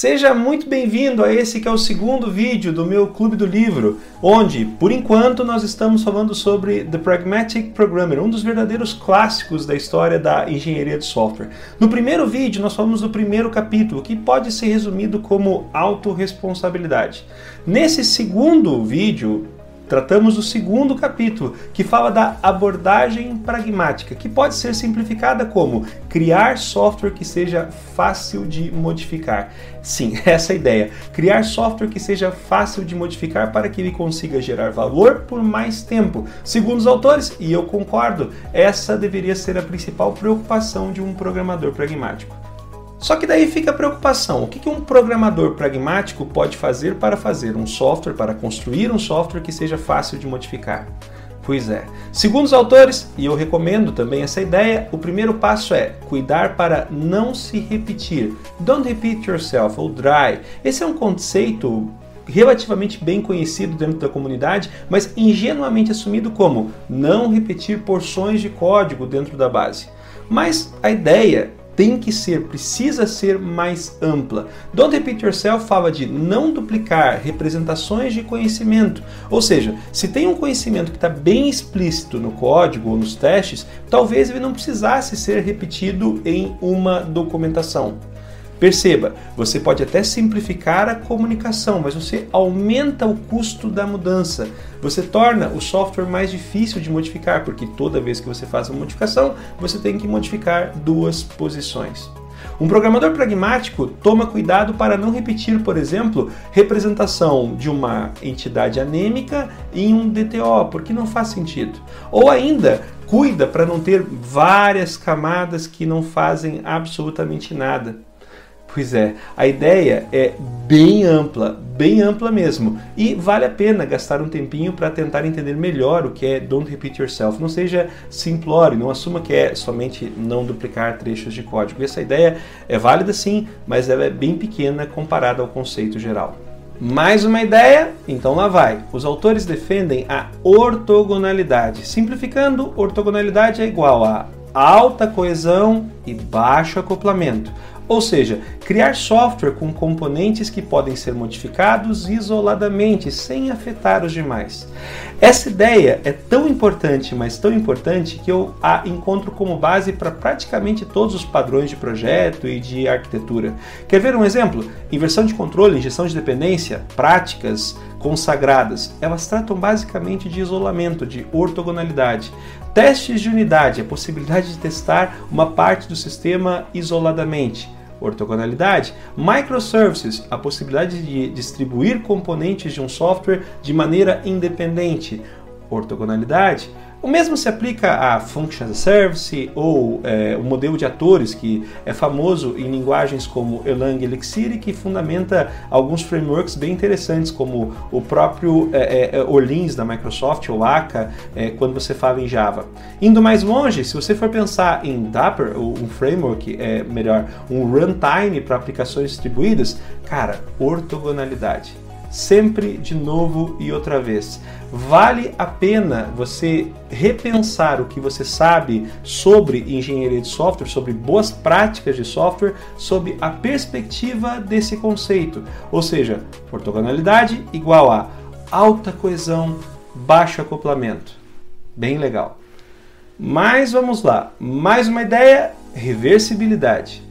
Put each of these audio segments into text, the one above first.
Seja muito bem-vindo a esse que é o segundo vídeo do meu Clube do Livro, onde, por enquanto, nós estamos falando sobre The Pragmatic Programmer, um dos verdadeiros clássicos da história da engenharia de software. No primeiro vídeo, nós falamos do primeiro capítulo, que pode ser resumido como autorresponsabilidade. Nesse segundo vídeo, tratamos do segundo capítulo, que fala da abordagem pragmática, que pode ser simplificada como criar software que seja fácil de modificar. Sim, essa é a ideia. Criar software que seja fácil de modificar para que ele consiga gerar valor por mais tempo. Segundo os autores, e eu concordo, essa deveria ser a principal preocupação de um programador pragmático. Só que daí fica a preocupação: o que um programador pragmático pode fazer para fazer um software, para construir um software que seja fácil de modificar? Pois é. Segundo os autores, e eu recomendo também essa ideia, o primeiro passo é cuidar para não se repetir. Don't repeat yourself, ou dry. Esse é um conceito relativamente bem conhecido dentro da comunidade, mas ingenuamente assumido como não repetir porções de código dentro da base. Mas a ideia tem que ser, precisa ser mais ampla. Don't Repeat Yourself fala de não duplicar representações de conhecimento. Ou seja, se tem um conhecimento que está bem explícito no código ou nos testes, talvez ele não precisasse ser repetido em uma documentação. Perceba, você pode até simplificar a comunicação, mas você aumenta o custo da mudança. Você torna o software mais difícil de modificar, porque toda vez que você faz uma modificação, você tem que modificar duas posições. Um programador pragmático toma cuidado para não repetir, por exemplo, representação de uma entidade anêmica em um DTO, porque não faz sentido. Ou ainda, cuida para não ter várias camadas que não fazem absolutamente nada. Pois é, a ideia é bem ampla, bem ampla mesmo. E vale a pena gastar um tempinho para tentar entender melhor o que é Don't Repeat Yourself. Não seja simplório, não assuma que é somente não duplicar trechos de código. Essa ideia é válida sim, mas ela é bem pequena comparada ao conceito geral. Mais uma ideia? Então lá vai. Os autores defendem a ortogonalidade. Simplificando, ortogonalidade é igual a alta coesão e baixo acoplamento. Ou seja, criar software com componentes que podem ser modificados isoladamente, sem afetar os demais. Essa ideia é tão importante, mas tão importante, que eu a encontro como base para praticamente todos os padrões de projeto e de arquitetura. Quer ver um exemplo? Inversão de controle, injeção de dependência, práticas consagradas, elas tratam basicamente de isolamento, de ortogonalidade. Testes de unidade, a possibilidade de testar uma parte do sistema isoladamente ortogonalidade. Microservices, a possibilidade de distribuir componentes de um software de maneira independente. Ortogonalidade. O mesmo se aplica a Function as a Service ou é, o modelo de atores que é famoso em linguagens como Erlang Elixir e que fundamenta alguns frameworks bem interessantes como o próprio é, é, Orleans da Microsoft ou Aka é, quando você fala em Java. Indo mais longe, se você for pensar em Dapper, um framework, é melhor, um runtime para aplicações distribuídas, cara, ortogonalidade sempre de novo e outra vez. Vale a pena você repensar o que você sabe sobre engenharia de software, sobre boas práticas de software, sob a perspectiva desse conceito. Ou seja, ortogonalidade igual a alta coesão, baixo acoplamento. Bem legal. Mas vamos lá, mais uma ideia: reversibilidade.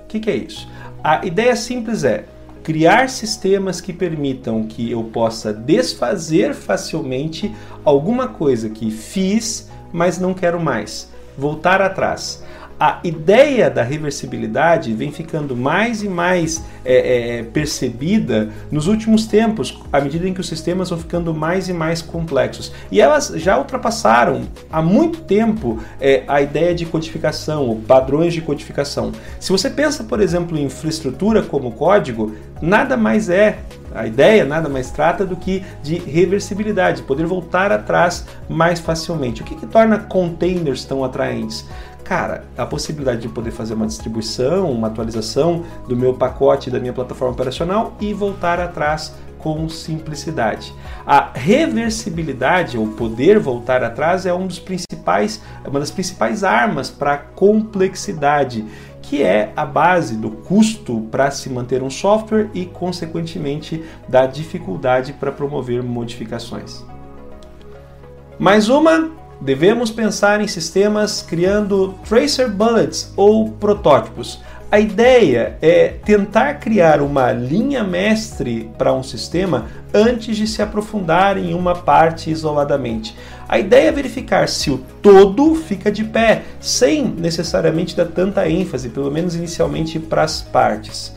O que, que é isso? A ideia simples é criar sistemas que permitam que eu possa desfazer facilmente alguma coisa que fiz, mas não quero mais, voltar atrás a ideia da reversibilidade vem ficando mais e mais é, é, percebida nos últimos tempos, à medida em que os sistemas vão ficando mais e mais complexos. E elas já ultrapassaram há muito tempo é, a ideia de codificação, ou padrões de codificação. Se você pensa, por exemplo, em infraestrutura como código, nada mais é a ideia nada mais trata do que de reversibilidade, poder voltar atrás mais facilmente. O que, que torna containers tão atraentes? Cara, a possibilidade de poder fazer uma distribuição, uma atualização do meu pacote da minha plataforma operacional e voltar atrás com simplicidade. A reversibilidade, ou poder voltar atrás, é um dos principais, uma das principais armas para a complexidade que é a base do custo para se manter um software e, consequentemente, da dificuldade para promover modificações. Mais uma, devemos pensar em sistemas criando tracer bullets ou protótipos. A ideia é tentar criar uma linha mestre para um sistema antes de se aprofundar em uma parte isoladamente. A ideia é verificar se o todo fica de pé, sem necessariamente dar tanta ênfase, pelo menos inicialmente, para as partes.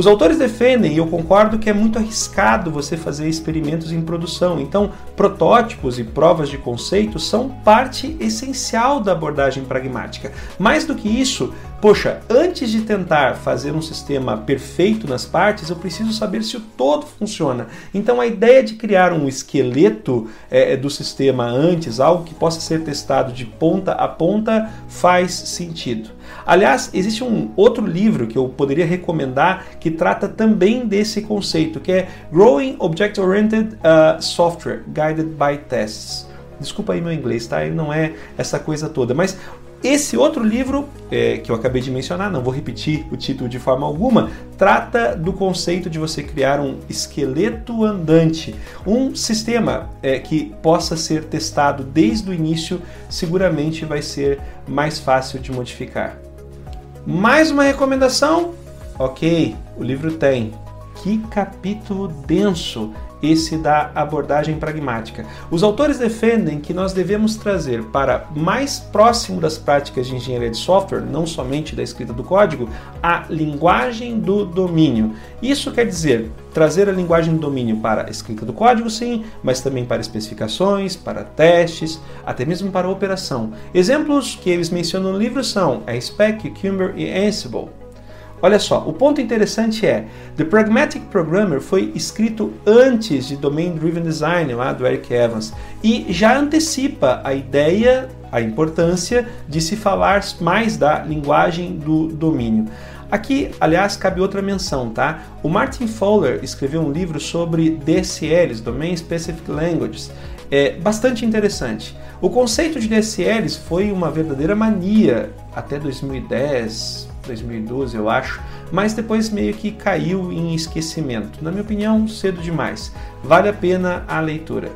Os autores defendem, e eu concordo, que é muito arriscado você fazer experimentos em produção. Então, protótipos e provas de conceito são parte essencial da abordagem pragmática. Mais do que isso, poxa, antes de tentar fazer um sistema perfeito nas partes, eu preciso saber se o todo funciona. Então, a ideia de criar um esqueleto é, do sistema antes, algo que possa ser testado de ponta a ponta, faz sentido. Aliás, existe um outro livro que eu poderia recomendar que trata também desse conceito, que é Growing Object-Oriented uh, Software Guided by Tests. Desculpa aí meu inglês, tá? Ele não é essa coisa toda, mas esse outro livro, é, que eu acabei de mencionar, não vou repetir o título de forma alguma, trata do conceito de você criar um esqueleto andante, um sistema é, que possa ser testado desde o início, seguramente vai ser mais fácil de modificar. Mais uma recomendação? Ok, o livro tem. Que capítulo denso esse da abordagem pragmática. Os autores defendem que nós devemos trazer para mais próximo das práticas de engenharia de software, não somente da escrita do código, a linguagem do domínio. Isso quer dizer trazer a linguagem do domínio para a escrita do código, sim, mas também para especificações, para testes, até mesmo para operação. Exemplos que eles mencionam no livro são a Spec, Cucumber e Ansible. Olha só, o ponto interessante é, The Pragmatic Programmer foi escrito antes de Domain Driven Design, lá do Eric Evans, e já antecipa a ideia, a importância de se falar mais da linguagem do domínio. Aqui, aliás, cabe outra menção, tá? O Martin Fowler escreveu um livro sobre DSLs, Domain Specific Languages, é bastante interessante. O conceito de DSLs foi uma verdadeira mania até 2010, 2012, eu acho, mas depois meio que caiu em esquecimento. Na minha opinião, cedo demais. Vale a pena a leitura.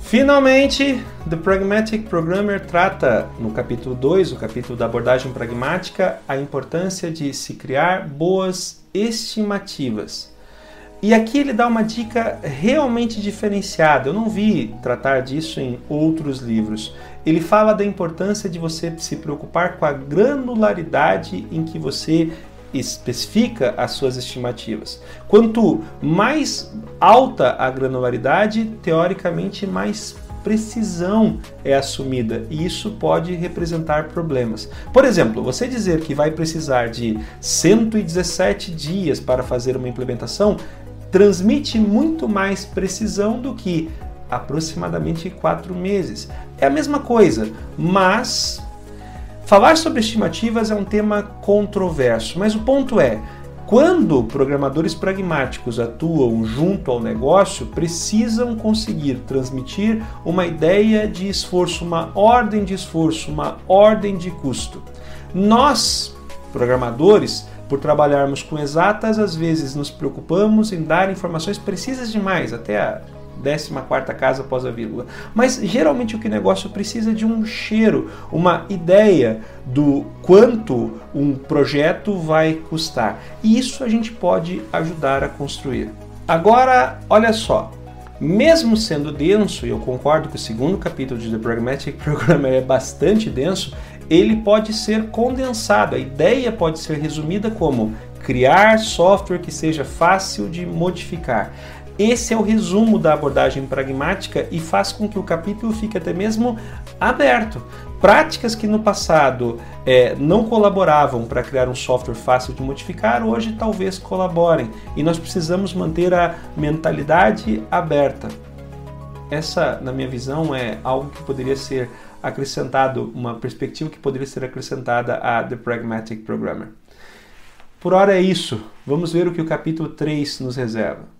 Finalmente, The Pragmatic Programmer trata, no capítulo 2, o capítulo da abordagem pragmática, a importância de se criar boas estimativas. E aqui ele dá uma dica realmente diferenciada. Eu não vi tratar disso em outros livros. Ele fala da importância de você se preocupar com a granularidade em que você especifica as suas estimativas. Quanto mais alta a granularidade, teoricamente mais precisão é assumida e isso pode representar problemas. Por exemplo, você dizer que vai precisar de 117 dias para fazer uma implementação transmite muito mais precisão do que aproximadamente quatro meses. É a mesma coisa, mas falar sobre estimativas é um tema controverso. Mas o ponto é, quando programadores pragmáticos atuam junto ao negócio, precisam conseguir transmitir uma ideia de esforço, uma ordem de esforço, uma ordem de custo. Nós, programadores, por trabalharmos com exatas, às vezes nos preocupamos em dar informações precisas demais, até a 14 casa após a vírgula. Mas geralmente o que negócio precisa é de um cheiro, uma ideia do quanto um projeto vai custar. E isso a gente pode ajudar a construir. Agora, olha só, mesmo sendo denso, e eu concordo que o segundo capítulo de The Pragmatic Programmer é bastante denso, ele pode ser condensado. A ideia pode ser resumida como criar software que seja fácil de modificar. Esse é o resumo da abordagem pragmática e faz com que o capítulo fique até mesmo aberto. Práticas que no passado é, não colaboravam para criar um software fácil de modificar, hoje talvez colaborem. E nós precisamos manter a mentalidade aberta. Essa, na minha visão, é algo que poderia ser acrescentado, uma perspectiva que poderia ser acrescentada a The Pragmatic Programmer. Por hora é isso. Vamos ver o que o capítulo 3 nos reserva.